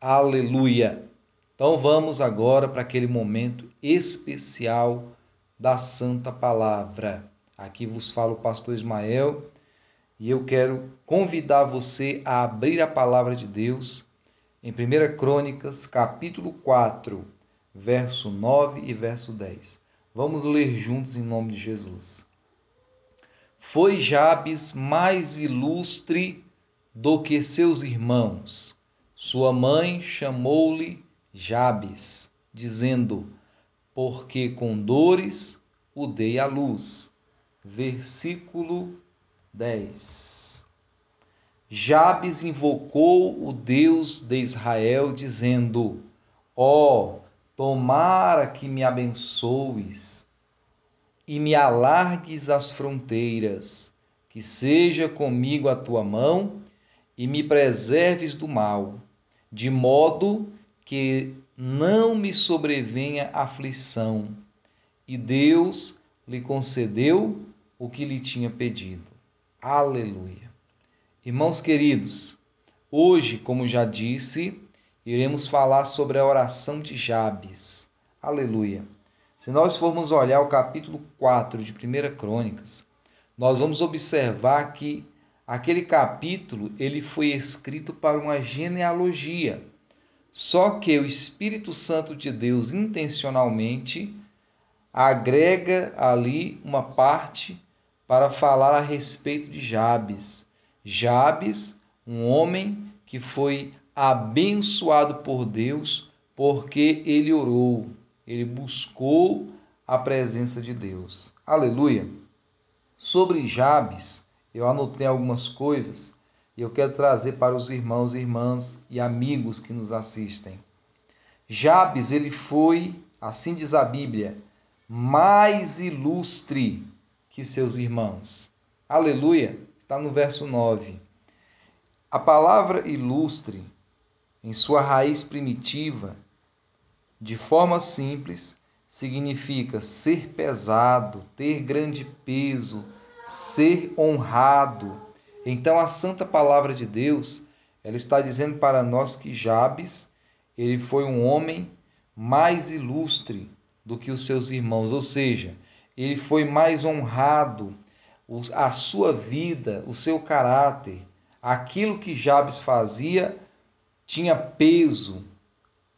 Aleluia! Então vamos agora para aquele momento especial da Santa Palavra. Aqui vos fala o pastor Ismael e eu quero convidar você a abrir a palavra de Deus em 1 Crônicas, capítulo 4, verso 9 e verso 10. Vamos ler juntos em nome de Jesus. Foi Jabes mais ilustre do que seus irmãos. Sua mãe chamou-lhe Jabes, dizendo: Porque com dores o dei à luz. Versículo 10. Jabes invocou o Deus de Israel, dizendo: Ó, oh, tomara que me abençoes e me alargues as fronteiras, que seja comigo a tua mão e me preserves do mal, de modo que não me sobrevenha aflição. E Deus lhe concedeu o que lhe tinha pedido. Aleluia. Irmãos queridos, hoje, como já disse, iremos falar sobre a oração de Jabes. Aleluia. Se nós formos olhar o capítulo 4 de 1 Crônicas, nós vamos observar que aquele capítulo ele foi escrito para uma genealogia. Só que o Espírito Santo de Deus intencionalmente agrega ali uma parte para falar a respeito de Jabes. Jabes, um homem que foi abençoado por Deus porque ele orou ele buscou a presença de Deus. Aleluia! Sobre Jabes, eu anotei algumas coisas e eu quero trazer para os irmãos, irmãs e amigos que nos assistem. Jabes, ele foi, assim diz a Bíblia, mais ilustre que seus irmãos. Aleluia! Está no verso 9. A palavra ilustre, em sua raiz primitiva, de forma simples, significa ser pesado, ter grande peso, ser honrado. Então a santa palavra de Deus, ela está dizendo para nós que Jabes, ele foi um homem mais ilustre do que os seus irmãos, ou seja, ele foi mais honrado, a sua vida, o seu caráter, aquilo que Jabes fazia tinha peso,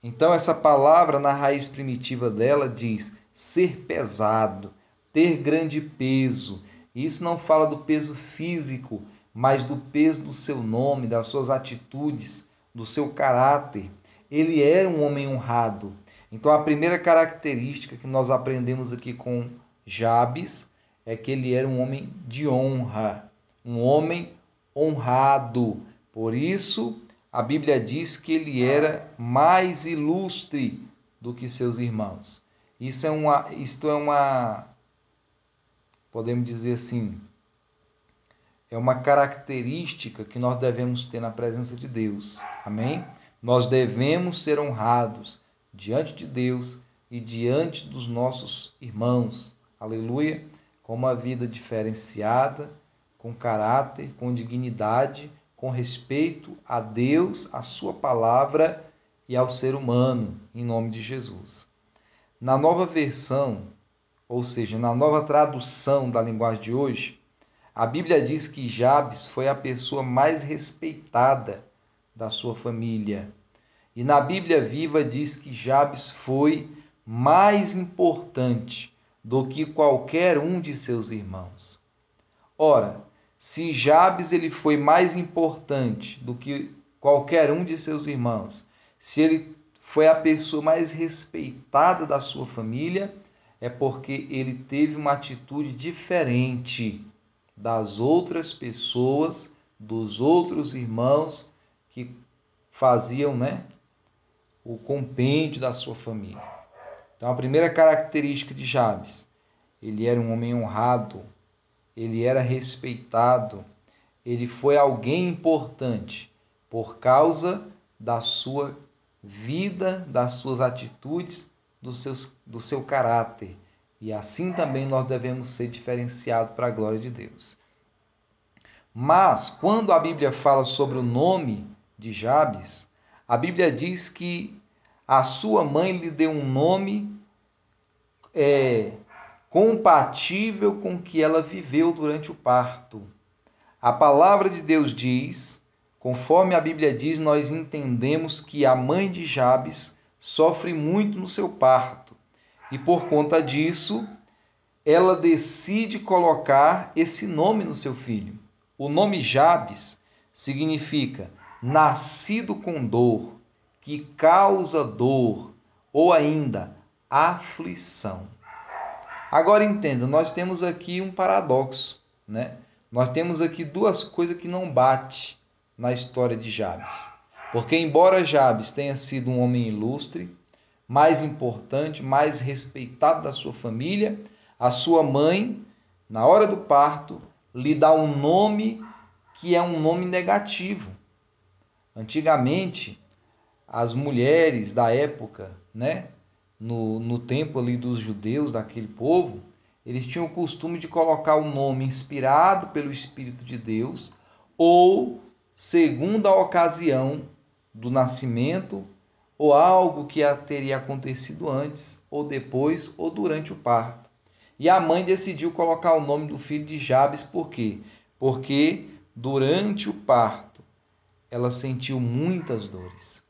então, essa palavra, na raiz primitiva dela, diz ser pesado, ter grande peso. Isso não fala do peso físico, mas do peso do seu nome, das suas atitudes, do seu caráter. Ele era um homem honrado. Então, a primeira característica que nós aprendemos aqui com Jabes é que ele era um homem de honra, um homem honrado. Por isso, a Bíblia diz que ele era mais ilustre do que seus irmãos. Isso é uma, isto é uma, podemos dizer assim, é uma característica que nós devemos ter na presença de Deus. Amém? Nós devemos ser honrados diante de Deus e diante dos nossos irmãos. Aleluia! Com uma vida diferenciada, com caráter, com dignidade com respeito a Deus, a Sua palavra e ao ser humano, em nome de Jesus. Na nova versão, ou seja, na nova tradução da linguagem de hoje, a Bíblia diz que Jabes foi a pessoa mais respeitada da sua família. E na Bíblia Viva diz que Jabes foi mais importante do que qualquer um de seus irmãos. Ora, se Jabes ele foi mais importante do que qualquer um de seus irmãos, se ele foi a pessoa mais respeitada da sua família, é porque ele teve uma atitude diferente das outras pessoas, dos outros irmãos que faziam, né, o compêndio da sua família. Então a primeira característica de Jabes, ele era um homem honrado, ele era respeitado, ele foi alguém importante por causa da sua vida, das suas atitudes, do, seus, do seu caráter. E assim também nós devemos ser diferenciados para a glória de Deus. Mas, quando a Bíblia fala sobre o nome de Jabes, a Bíblia diz que a sua mãe lhe deu um nome é, compatível com o que ela viveu durante o parto. A palavra de Deus diz, conforme a Bíblia diz, nós entendemos que a mãe de Jabes sofre muito no seu parto. E por conta disso, ela decide colocar esse nome no seu filho. O nome Jabes significa nascido com dor, que causa dor, ou ainda aflição. Agora entenda, nós temos aqui um paradoxo, né? Nós temos aqui duas coisas que não bate na história de Jabes. Porque embora Jabes tenha sido um homem ilustre, mais importante, mais respeitado da sua família, a sua mãe, na hora do parto, lhe dá um nome que é um nome negativo. Antigamente, as mulheres da época, né, no, no tempo ali dos judeus, daquele povo, eles tinham o costume de colocar o nome inspirado pelo Espírito de Deus ou segundo a ocasião do nascimento ou algo que teria acontecido antes ou depois ou durante o parto. E a mãe decidiu colocar o nome do filho de Jabes por quê? Porque durante o parto ela sentiu muitas dores.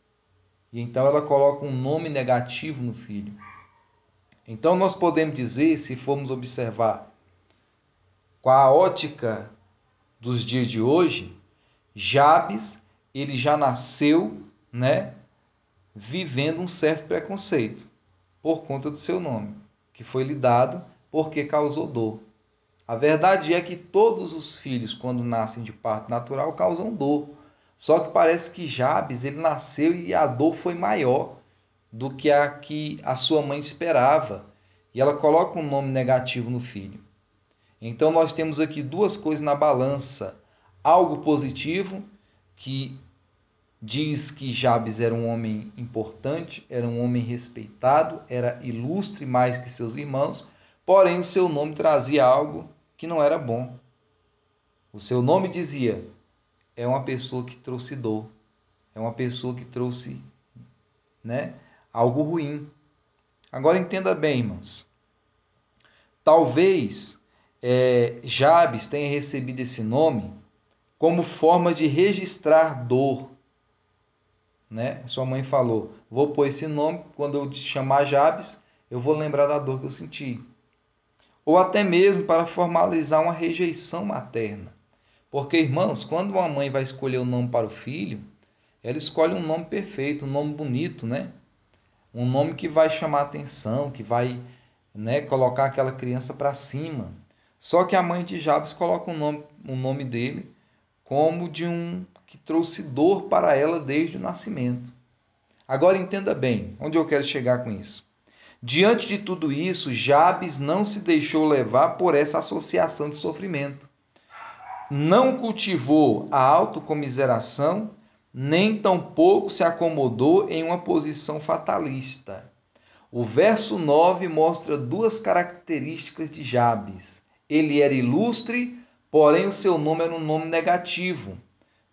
E então ela coloca um nome negativo no filho. Então nós podemos dizer, se formos observar com a ótica dos dias de hoje, Jabes, ele já nasceu, né, vivendo um certo preconceito por conta do seu nome, que foi lhe dado porque causou dor. A verdade é que todos os filhos, quando nascem de parto natural, causam dor. Só que parece que Jabes ele nasceu e a dor foi maior do que a que a sua mãe esperava. E ela coloca um nome negativo no filho. Então nós temos aqui duas coisas na balança: algo positivo, que diz que Jabes era um homem importante, era um homem respeitado, era ilustre mais que seus irmãos, porém o seu nome trazia algo que não era bom. O seu nome dizia: é uma pessoa que trouxe dor, é uma pessoa que trouxe né, algo ruim. Agora entenda bem, irmãos. Talvez é, Jabes tenha recebido esse nome como forma de registrar dor. Né? Sua mãe falou: Vou pôr esse nome, quando eu te chamar Jabes, eu vou lembrar da dor que eu senti. Ou até mesmo para formalizar uma rejeição materna. Porque, irmãos, quando uma mãe vai escolher o um nome para o filho, ela escolhe um nome perfeito, um nome bonito, né? Um nome que vai chamar atenção, que vai né, colocar aquela criança para cima. Só que a mãe de Jabes coloca o nome, o nome dele como de um que trouxe dor para ela desde o nascimento. Agora entenda bem onde eu quero chegar com isso. Diante de tudo isso, Jabes não se deixou levar por essa associação de sofrimento não cultivou a autocomiseração, nem tampouco se acomodou em uma posição fatalista. O verso 9 mostra duas características de Jabes. Ele era ilustre, porém o seu nome era um nome negativo.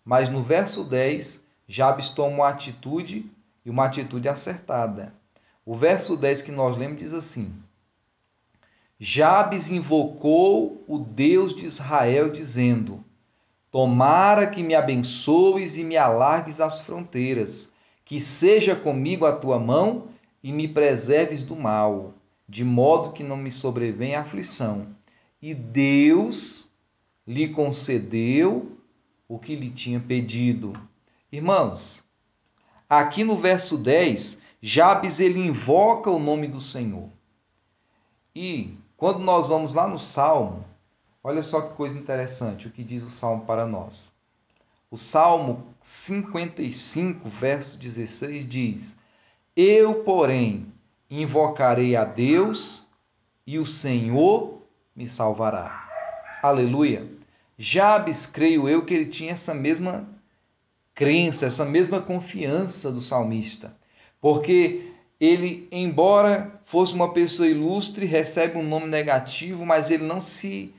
Mas no verso 10, Jabes toma uma atitude e uma atitude acertada. O verso 10 que nós lemos diz assim: Jabes invocou o Deus de Israel, dizendo: Tomara que me abençoes e me alargues as fronteiras, que seja comigo a tua mão e me preserves do mal, de modo que não me sobrevenha aflição. E Deus lhe concedeu o que lhe tinha pedido. Irmãos, aqui no verso 10, Jabes ele invoca o nome do Senhor. E quando nós vamos lá no Salmo, olha só que coisa interessante o que diz o Salmo para nós. O Salmo 55, verso 16 diz: Eu, porém, invocarei a Deus e o Senhor me salvará. Aleluia. Jabes, creio eu que ele tinha essa mesma crença, essa mesma confiança do salmista, porque ele, embora fosse uma pessoa ilustre, recebe um nome negativo, mas ele não se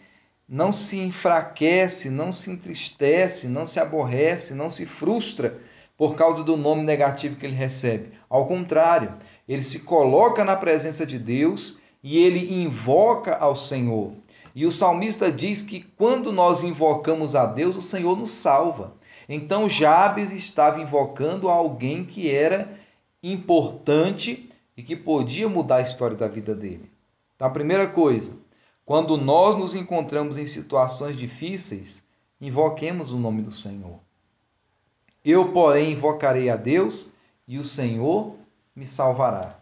não se enfraquece, não se entristece, não se aborrece, não se frustra por causa do nome negativo que ele recebe. Ao contrário, ele se coloca na presença de Deus e ele invoca ao Senhor. E o salmista diz que quando nós invocamos a Deus, o Senhor nos salva. Então Jabes estava invocando alguém que era importante e que podia mudar a história da vida dele. Então, a primeira coisa, quando nós nos encontramos em situações difíceis, invoquemos o nome do Senhor. Eu, porém, invocarei a Deus e o Senhor me salvará.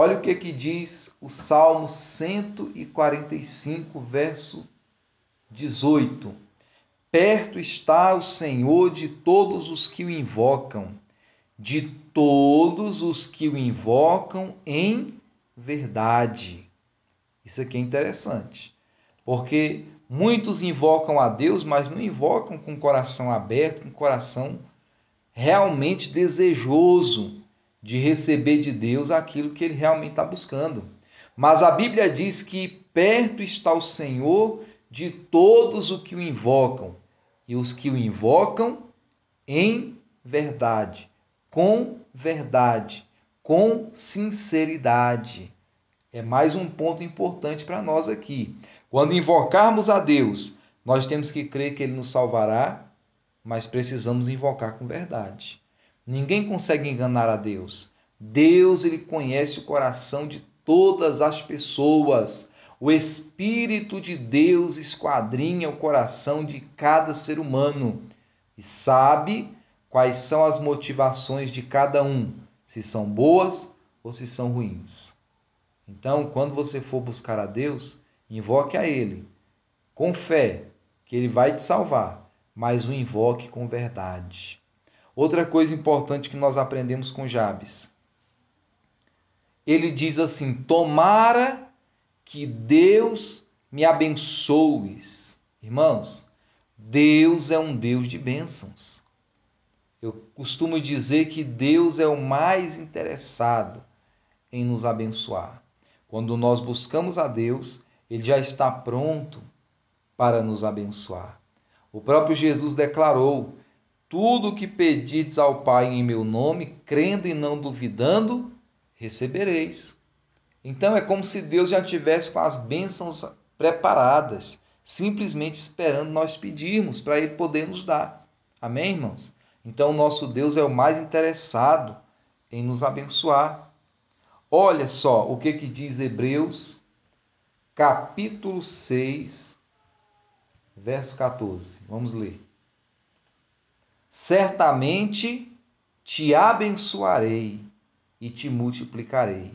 Olha o que, que diz o Salmo 145, verso 18. Perto está o Senhor de todos os que o invocam, de todos os que o invocam em verdade. Isso aqui é interessante, porque muitos invocam a Deus, mas não invocam com o coração aberto, com o coração realmente desejoso de receber de Deus aquilo que ele realmente está buscando. Mas a Bíblia diz que perto está o Senhor de todos os que o invocam, e os que o invocam em verdade, com verdade, com sinceridade. É mais um ponto importante para nós aqui. Quando invocarmos a Deus, nós temos que crer que Ele nos salvará, mas precisamos invocar com verdade. Ninguém consegue enganar a Deus. Deus ele conhece o coração de todas as pessoas. O Espírito de Deus esquadrinha o coração de cada ser humano e sabe quais são as motivações de cada um, se são boas ou se são ruins. Então, quando você for buscar a Deus, invoque a Ele com fé, que Ele vai te salvar, mas o invoque com verdade. Outra coisa importante que nós aprendemos com Jabes. Ele diz assim: Tomara que Deus me abençoes. Irmãos, Deus é um Deus de bênçãos. Eu costumo dizer que Deus é o mais interessado em nos abençoar. Quando nós buscamos a Deus, Ele já está pronto para nos abençoar. O próprio Jesus declarou tudo o que pedides ao Pai em meu nome, crendo e não duvidando, recebereis. Então é como se Deus já tivesse com as bênçãos preparadas, simplesmente esperando nós pedirmos para Ele poder nos dar. Amém, irmãos? Então, nosso Deus é o mais interessado em nos abençoar. Olha só o que, que diz Hebreus, capítulo 6, verso 14. Vamos ler certamente te abençoarei e te multiplicarei.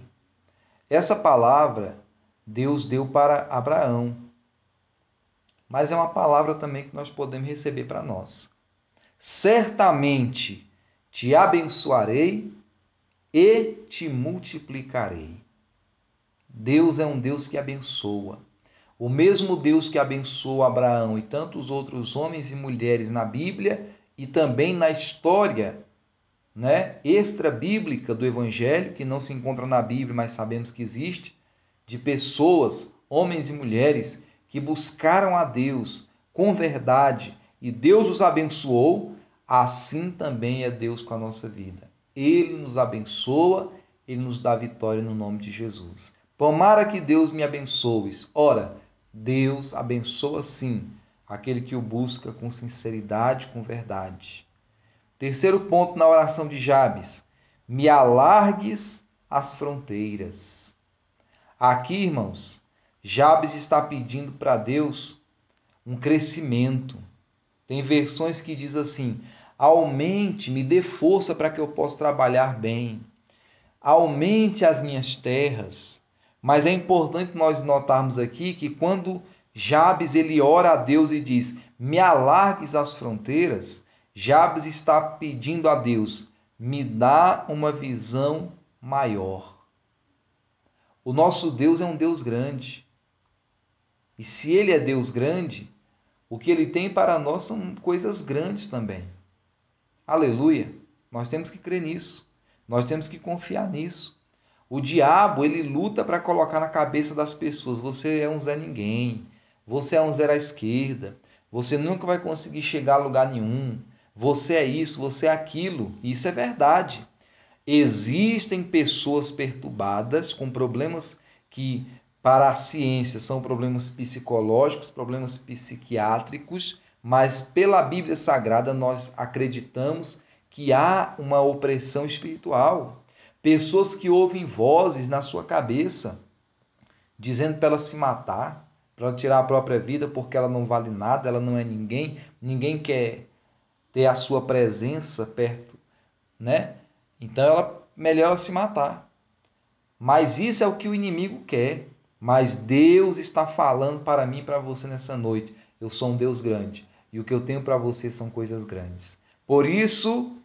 Essa palavra Deus deu para Abraão, mas é uma palavra também que nós podemos receber para nós. Certamente te abençoarei e te multiplicarei. Deus é um Deus que abençoa. O mesmo Deus que abençoou Abraão e tantos outros homens e mulheres na Bíblia e também na história né, extra-bíblica do Evangelho, que não se encontra na Bíblia, mas sabemos que existe, de pessoas, homens e mulheres, que buscaram a Deus com verdade e Deus os abençoou, assim também é Deus com a nossa vida. Ele nos abençoa, ele nos dá vitória no nome de Jesus. Tomara que Deus me abençoe. Ora, Deus abençoa sim aquele que o busca com sinceridade, com verdade. Terceiro ponto na oração de Jabes: me alargues as fronteiras. Aqui, irmãos, Jabes está pedindo para Deus um crescimento. Tem versões que diz assim: aumente, me dê força para que eu possa trabalhar bem. Aumente as minhas terras. Mas é importante nós notarmos aqui que quando Jabes ele ora a Deus e diz: "Me alargues as fronteiras". Jabes está pedindo a Deus: "Me dá uma visão maior". O nosso Deus é um Deus grande. E se ele é Deus grande, o que ele tem para nós são coisas grandes também. Aleluia. Nós temos que crer nisso. Nós temos que confiar nisso. O diabo, ele luta para colocar na cabeça das pessoas: você é um Zé Ninguém, você é um zero à esquerda. Você nunca vai conseguir chegar a lugar nenhum. você é isso, você é aquilo. Isso é verdade. Existem pessoas perturbadas com problemas que, para a ciência, são problemas psicológicos, problemas psiquiátricos, mas pela Bíblia Sagrada nós acreditamos que há uma opressão espiritual. Pessoas que ouvem vozes na sua cabeça dizendo para ela se matar, para tirar a própria vida porque ela não vale nada, ela não é ninguém, ninguém quer ter a sua presença perto, né? Então ela melhor ela se matar. Mas isso é o que o inimigo quer. Mas Deus está falando para mim e para você nessa noite. Eu sou um Deus grande e o que eu tenho para você são coisas grandes. Por isso,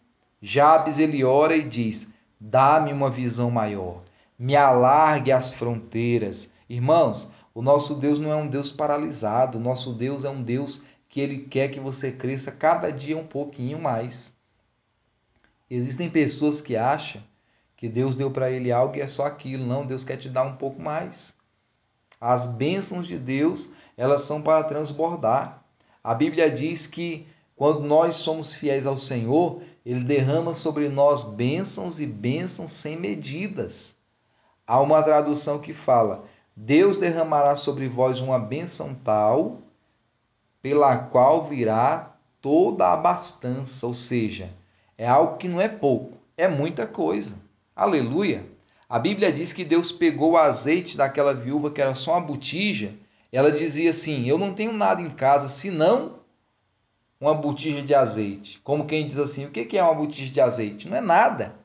Jabes ele ora e diz: Dá-me uma visão maior, me alargue as fronteiras. Irmãos, o nosso Deus não é um Deus paralisado, o nosso Deus é um Deus que ele quer que você cresça cada dia um pouquinho mais. Existem pessoas que acham que Deus deu para ele algo e é só aquilo. Não, Deus quer te dar um pouco mais. As bênçãos de Deus, elas são para transbordar. A Bíblia diz que quando nós somos fiéis ao Senhor, ele derrama sobre nós bênçãos e bênçãos sem medidas. Há uma tradução que fala: Deus derramará sobre vós uma bênção tal pela qual virá toda a abastança, ou seja, é algo que não é pouco, é muita coisa. Aleluia! A Bíblia diz que Deus pegou o azeite daquela viúva que era só uma botija. Ela dizia assim: Eu não tenho nada em casa senão uma botija de azeite. Como quem diz assim: O que é uma botija de azeite? Não é nada.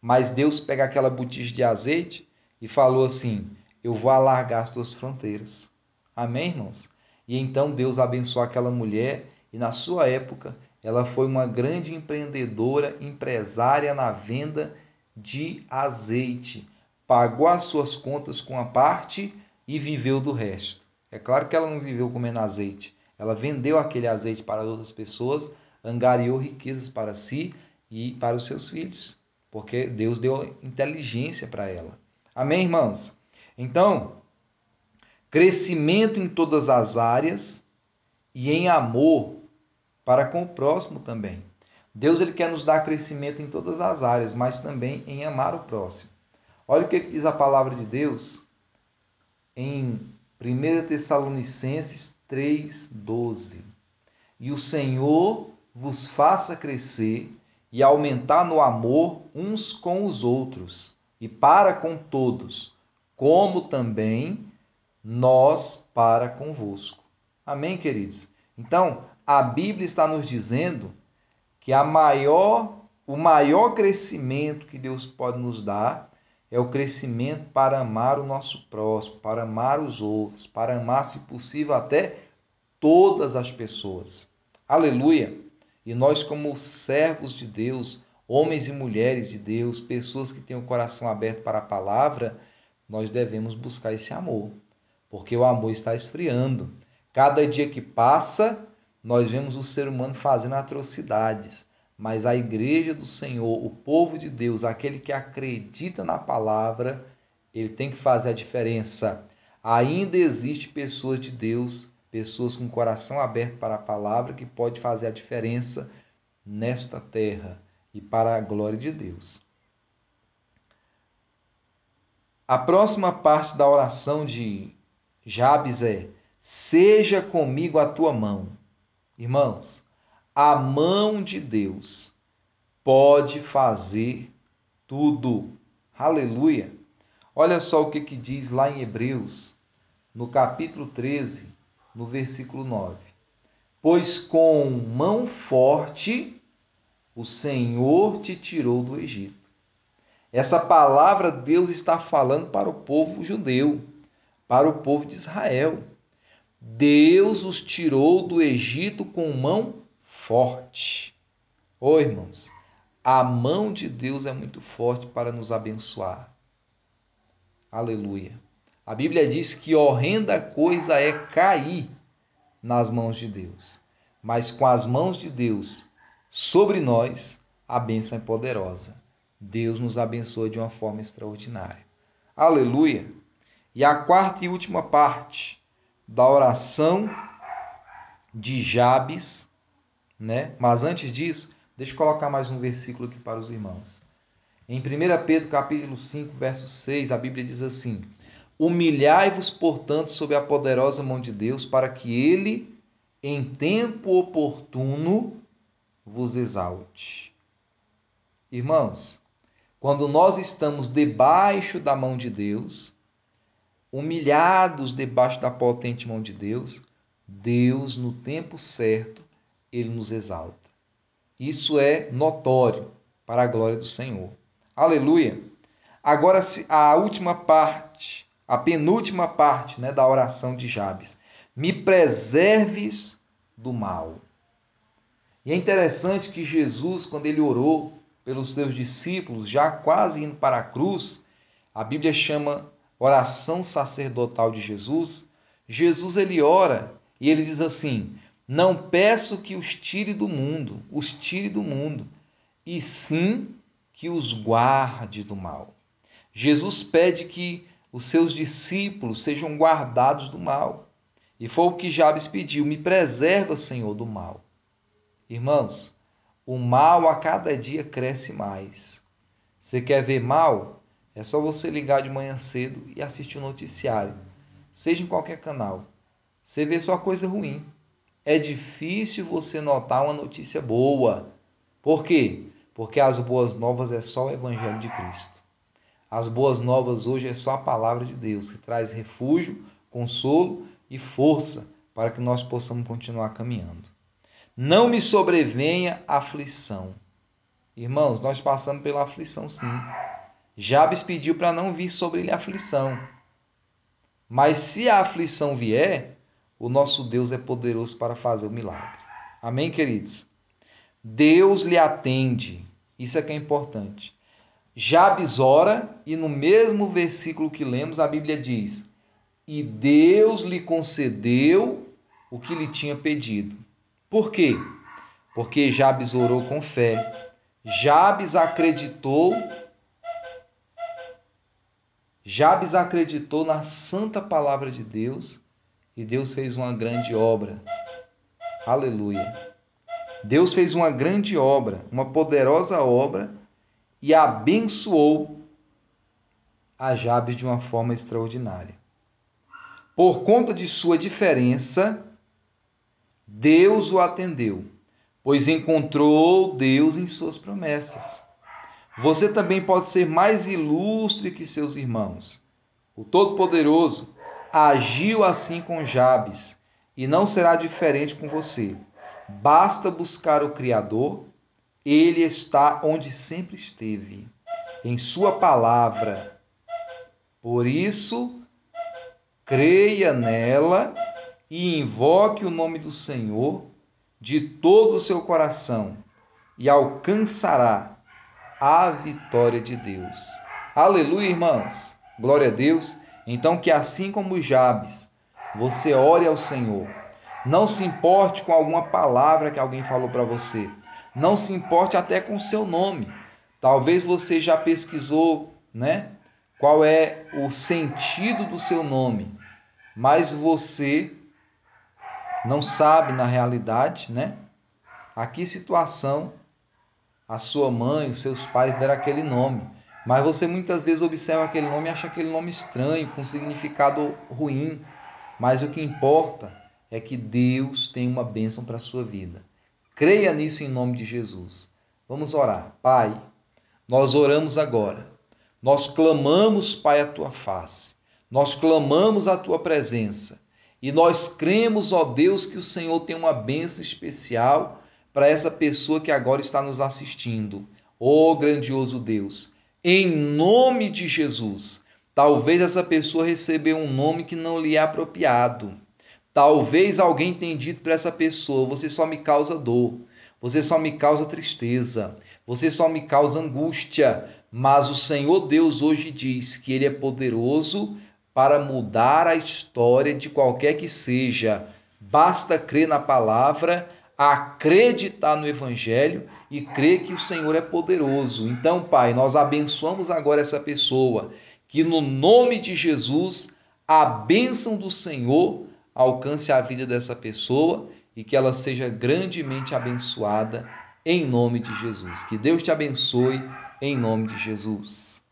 Mas Deus pega aquela botija de azeite e falou assim: Eu vou alargar as tuas fronteiras. Amém, irmãos? E então Deus abençoou aquela mulher e na sua época ela foi uma grande empreendedora, empresária na venda de azeite. Pagou as suas contas com a parte e viveu do resto. É claro que ela não viveu comendo azeite. Ela vendeu aquele azeite para outras pessoas, angariou riquezas para si e para os seus filhos, porque Deus deu inteligência para ela. Amém, irmãos? Então, crescimento em todas as áreas e em amor para com o próximo também. Deus ele quer nos dar crescimento em todas as áreas, mas também em amar o próximo. Olha o que diz a palavra de Deus em 1 Tessalonicenses 3:12. E o Senhor vos faça crescer e aumentar no amor uns com os outros e para com todos, como também nós para convosco. Amém, queridos? Então, a Bíblia está nos dizendo que a maior, o maior crescimento que Deus pode nos dar é o crescimento para amar o nosso próximo, para amar os outros, para amar, se possível, até todas as pessoas. Aleluia! E nós, como servos de Deus, homens e mulheres de Deus, pessoas que têm o coração aberto para a palavra, nós devemos buscar esse amor porque o amor está esfriando. Cada dia que passa, nós vemos o ser humano fazendo atrocidades, mas a igreja do Senhor, o povo de Deus, aquele que acredita na palavra, ele tem que fazer a diferença. Ainda existe pessoas de Deus, pessoas com o coração aberto para a palavra que pode fazer a diferença nesta terra e para a glória de Deus. A próxima parte da oração de Jabes é: seja comigo a tua mão. Irmãos, a mão de Deus pode fazer tudo. Aleluia. Olha só o que, que diz lá em Hebreus, no capítulo 13, no versículo 9. Pois com mão forte o Senhor te tirou do Egito. Essa palavra Deus está falando para o povo judeu para o povo de Israel. Deus os tirou do Egito com mão forte. Ô oh, irmãos, a mão de Deus é muito forte para nos abençoar. Aleluia. A Bíblia diz que horrenda coisa é cair nas mãos de Deus. Mas com as mãos de Deus sobre nós, a bênção é poderosa. Deus nos abençoa de uma forma extraordinária. Aleluia. E a quarta e última parte da oração de Jabes, né? Mas antes disso, deixa eu colocar mais um versículo aqui para os irmãos. Em 1 Pedro capítulo 5, verso 6, a Bíblia diz assim: Humilhai-vos, portanto, sob a poderosa mão de Deus, para que ele, em tempo oportuno, vos exalte. Irmãos, quando nós estamos debaixo da mão de Deus, humilhados debaixo da potente mão de Deus, Deus, no tempo certo, ele nos exalta. Isso é notório para a glória do Senhor. Aleluia. Agora a última parte, a penúltima parte, né, da oração de Jabes. Me preserves do mal. E é interessante que Jesus, quando ele orou pelos seus discípulos, já quase indo para a cruz, a Bíblia chama oração sacerdotal de Jesus. Jesus ele ora e ele diz assim: Não peço que os tire do mundo, os tire do mundo, e sim que os guarde do mal. Jesus pede que os seus discípulos sejam guardados do mal. E foi o que Jabes pediu: Me preserva, Senhor, do mal. Irmãos, o mal a cada dia cresce mais. Você quer ver mal? É só você ligar de manhã cedo e assistir o noticiário, seja em qualquer canal. Você vê só coisa ruim. É difícil você notar uma notícia boa. Por quê? Porque as boas novas é só o Evangelho de Cristo. As boas novas hoje é só a palavra de Deus, que traz refúgio, consolo e força para que nós possamos continuar caminhando. Não me sobrevenha aflição. Irmãos, nós passamos pela aflição sim. Jabes pediu para não vir sobre ele aflição. Mas se a aflição vier, o nosso Deus é poderoso para fazer o milagre. Amém, queridos? Deus lhe atende. Isso é que é importante. Jabes ora e no mesmo versículo que lemos, a Bíblia diz: E Deus lhe concedeu o que lhe tinha pedido. Por quê? Porque Jabes orou com fé. Jabes acreditou. Jabes acreditou na santa palavra de Deus e Deus fez uma grande obra. Aleluia. Deus fez uma grande obra, uma poderosa obra e abençoou a Jabes de uma forma extraordinária. Por conta de sua diferença, Deus o atendeu, pois encontrou Deus em suas promessas. Você também pode ser mais ilustre que seus irmãos. O Todo-Poderoso agiu assim com Jabes e não será diferente com você. Basta buscar o Criador, ele está onde sempre esteve, em Sua palavra. Por isso, creia nela e invoque o nome do Senhor de todo o seu coração e alcançará a vitória de Deus. Aleluia, irmãos. Glória a Deus. Então que assim como Jabes, você ore ao Senhor. Não se importe com alguma palavra que alguém falou para você. Não se importe até com o seu nome. Talvez você já pesquisou, né? Qual é o sentido do seu nome, mas você não sabe na realidade, né? A que situação a sua mãe, os seus pais deram aquele nome. Mas você muitas vezes observa aquele nome e acha aquele nome estranho, com significado ruim. Mas o que importa é que Deus tem uma bênção para a sua vida. Creia nisso em nome de Jesus. Vamos orar. Pai, nós oramos agora. Nós clamamos, Pai, a tua face. Nós clamamos a tua presença. E nós cremos, ó Deus, que o Senhor tem uma bênção especial para essa pessoa que agora está nos assistindo. Ó grandioso Deus, em nome de Jesus, talvez essa pessoa recebeu um nome que não lhe é apropriado. Talvez alguém tenha dito para essa pessoa: você só me causa dor, você só me causa tristeza, você só me causa angústia. Mas o Senhor Deus hoje diz que Ele é poderoso para mudar a história de qualquer que seja. Basta crer na palavra, acreditar no Evangelho e crer que o Senhor é poderoso. Então, Pai, nós abençoamos agora essa pessoa, que no nome de Jesus, a bênção do Senhor alcance a vida dessa pessoa e que ela seja grandemente abençoada em nome de Jesus. Que Deus te abençoe em nome de Jesus.